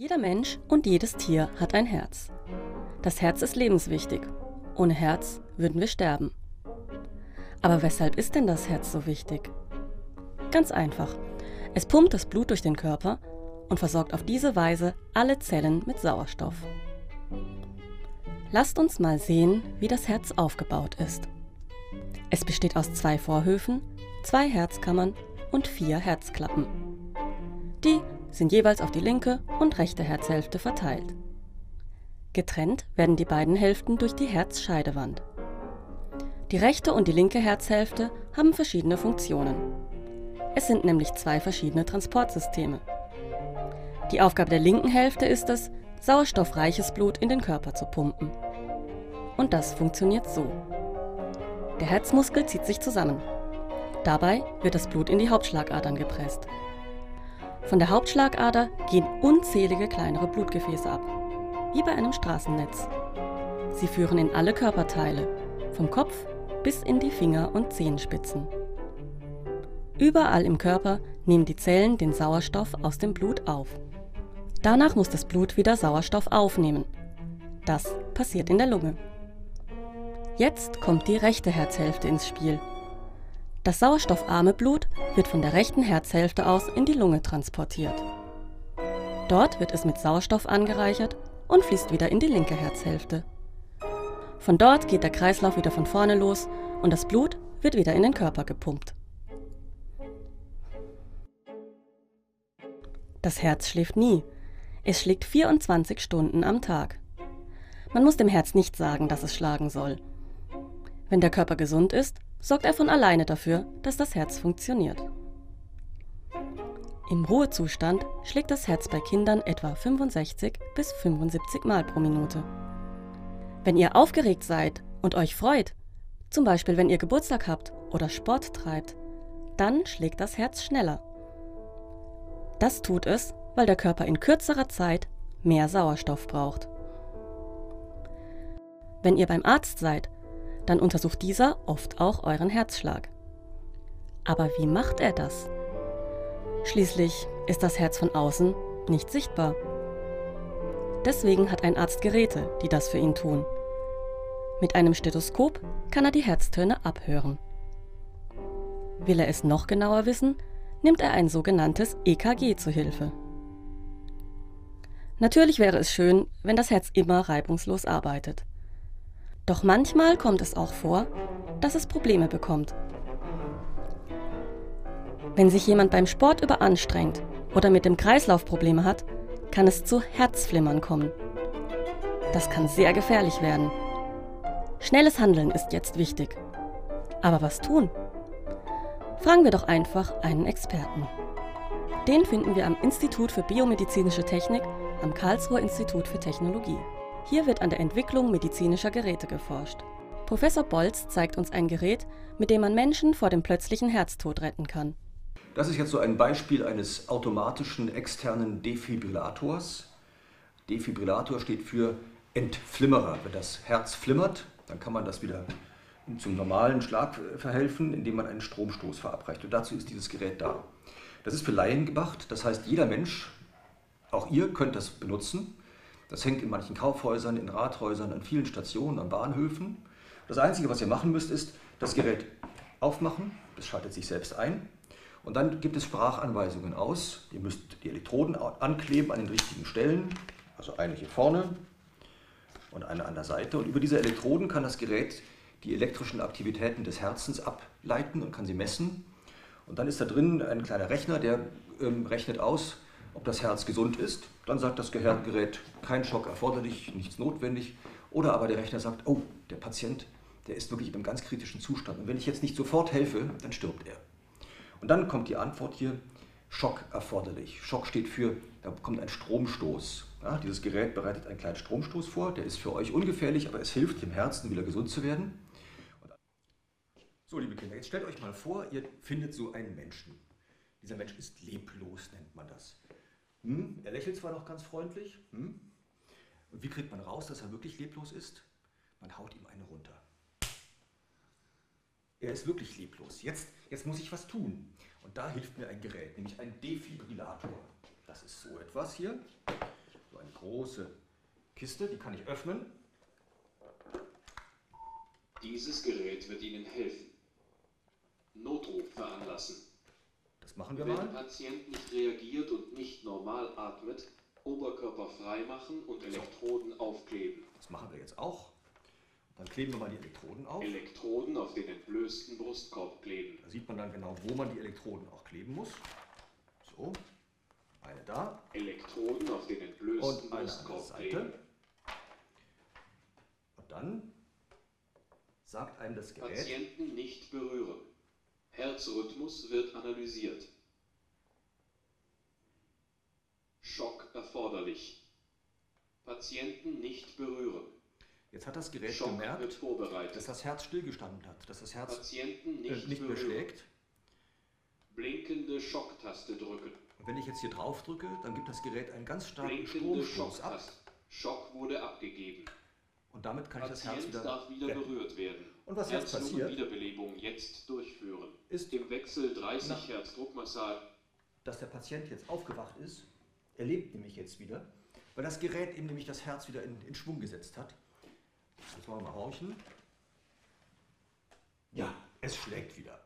Jeder Mensch und jedes Tier hat ein Herz. Das Herz ist lebenswichtig. Ohne Herz würden wir sterben. Aber weshalb ist denn das Herz so wichtig? Ganz einfach. Es pumpt das Blut durch den Körper und versorgt auf diese Weise alle Zellen mit Sauerstoff. Lasst uns mal sehen, wie das Herz aufgebaut ist. Es besteht aus zwei Vorhöfen, zwei Herzkammern und vier Herzklappen. Die sind jeweils auf die linke und rechte Herzhälfte verteilt. Getrennt werden die beiden Hälften durch die Herzscheidewand. Die rechte und die linke Herzhälfte haben verschiedene Funktionen. Es sind nämlich zwei verschiedene Transportsysteme. Die Aufgabe der linken Hälfte ist es, sauerstoffreiches Blut in den Körper zu pumpen. Und das funktioniert so. Der Herzmuskel zieht sich zusammen. Dabei wird das Blut in die Hauptschlagadern gepresst. Von der Hauptschlagader gehen unzählige kleinere Blutgefäße ab, wie bei einem Straßennetz. Sie führen in alle Körperteile, vom Kopf bis in die Finger- und Zehenspitzen. Überall im Körper nehmen die Zellen den Sauerstoff aus dem Blut auf. Danach muss das Blut wieder Sauerstoff aufnehmen. Das passiert in der Lunge. Jetzt kommt die rechte Herzhälfte ins Spiel das sauerstoffarme Blut wird von der rechten Herzhälfte aus in die Lunge transportiert. Dort wird es mit Sauerstoff angereichert und fließt wieder in die linke Herzhälfte. Von dort geht der Kreislauf wieder von vorne los und das Blut wird wieder in den Körper gepumpt. Das Herz schläft nie. Es schlägt 24 Stunden am Tag. Man muss dem Herz nicht sagen, dass es schlagen soll. Wenn der Körper gesund ist, sorgt er von alleine dafür, dass das Herz funktioniert. Im Ruhezustand schlägt das Herz bei Kindern etwa 65 bis 75 Mal pro Minute. Wenn ihr aufgeregt seid und euch freut, zum Beispiel wenn ihr Geburtstag habt oder Sport treibt, dann schlägt das Herz schneller. Das tut es, weil der Körper in kürzerer Zeit mehr Sauerstoff braucht. Wenn ihr beim Arzt seid dann untersucht dieser oft auch euren Herzschlag. Aber wie macht er das? Schließlich ist das Herz von außen nicht sichtbar. Deswegen hat ein Arzt Geräte, die das für ihn tun. Mit einem Stethoskop kann er die Herztöne abhören. Will er es noch genauer wissen, nimmt er ein sogenanntes EKG zu Hilfe. Natürlich wäre es schön, wenn das Herz immer reibungslos arbeitet. Doch manchmal kommt es auch vor, dass es Probleme bekommt. Wenn sich jemand beim Sport überanstrengt oder mit dem Kreislauf Probleme hat, kann es zu Herzflimmern kommen. Das kann sehr gefährlich werden. Schnelles Handeln ist jetzt wichtig. Aber was tun? Fragen wir doch einfach einen Experten. Den finden wir am Institut für Biomedizinische Technik am Karlsruher Institut für Technologie. Hier wird an der Entwicklung medizinischer Geräte geforscht. Professor Bolz zeigt uns ein Gerät, mit dem man Menschen vor dem plötzlichen Herztod retten kann. Das ist jetzt so ein Beispiel eines automatischen externen Defibrillators. Defibrillator steht für Entflimmerer. Wenn das Herz flimmert, dann kann man das wieder zum normalen Schlag verhelfen, indem man einen Stromstoß verabreicht. Und dazu ist dieses Gerät da. Das ist für Laien gemacht, das heißt, jeder Mensch, auch ihr könnt das benutzen. Das hängt in manchen Kaufhäusern, in Rathäusern, an vielen Stationen, an Bahnhöfen. Das Einzige, was ihr machen müsst, ist das Gerät aufmachen. Das schaltet sich selbst ein. Und dann gibt es Sprachanweisungen aus. Ihr müsst die Elektroden ankleben an den richtigen Stellen. Also eine hier vorne und eine an der Seite. Und über diese Elektroden kann das Gerät die elektrischen Aktivitäten des Herzens ableiten und kann sie messen. Und dann ist da drin ein kleiner Rechner, der ähm, rechnet aus, ob das Herz gesund ist. Dann sagt das Gerät, kein Schock erforderlich, nichts notwendig. Oder aber der Rechner sagt, oh, der Patient, der ist wirklich in einem ganz kritischen Zustand. Und wenn ich jetzt nicht sofort helfe, dann stirbt er. Und dann kommt die Antwort hier, Schock erforderlich. Schock steht für, da kommt ein Stromstoß. Ja, dieses Gerät bereitet einen kleinen Stromstoß vor, der ist für euch ungefährlich, aber es hilft dem Herzen wieder gesund zu werden. So, liebe Kinder, jetzt stellt euch mal vor, ihr findet so einen Menschen. Dieser Mensch ist leblos, nennt man das. Hm? Er lächelt zwar noch ganz freundlich. Hm? Und wie kriegt man raus, dass er wirklich leblos ist? Man haut ihm eine runter. Er ist wirklich leblos. Jetzt, jetzt muss ich was tun. Und da hilft mir ein Gerät, nämlich ein Defibrillator. Das ist so etwas hier. So eine große Kiste, die kann ich öffnen. Dieses Gerät wird Ihnen helfen. Notruf veranlassen. Das machen wir Wenn mal. Patient nicht reagiert und nicht normal atmet, Oberkörper freimachen und Elektroden aufkleben. Das machen wir jetzt auch. Dann kleben wir mal die Elektroden auf. Elektroden auf den entblößten Brustkorb kleben. Da sieht man dann genau, wo man die Elektroden auch kleben muss. So, eine da Elektroden auf den entblößten und eine Brustkorb kleben. Seite. Und dann sagt einem das Gerät, Patienten nicht berühren. Herzrhythmus wird analysiert. Schock erforderlich. Patienten nicht berühren. jetzt hat das Gerät Schock gemerkt, dass das Herz stillgestanden hat, dass das Herz Patienten äh, nicht, nicht mehr schlägt. Blinkende Schocktaste drücken. Und wenn ich jetzt hier drauf drücke, dann gibt das Gerät einen ganz starken Blinkende Stromstoß ab. Schock wurde abgegeben. Und damit kann ich das Herz Patient wieder, darf wieder berührt werden. Und was jetzt passiert, Wiederbelebung jetzt durchführen. ist- im Wechsel 30 Na. Hertz Druckmassage. dass der Patient jetzt aufgewacht ist. Er lebt nämlich jetzt wieder, weil das Gerät ihm nämlich das Herz wieder in, in Schwung gesetzt hat. Jetzt wollen wir mal horchen. Ja, es schlägt wieder.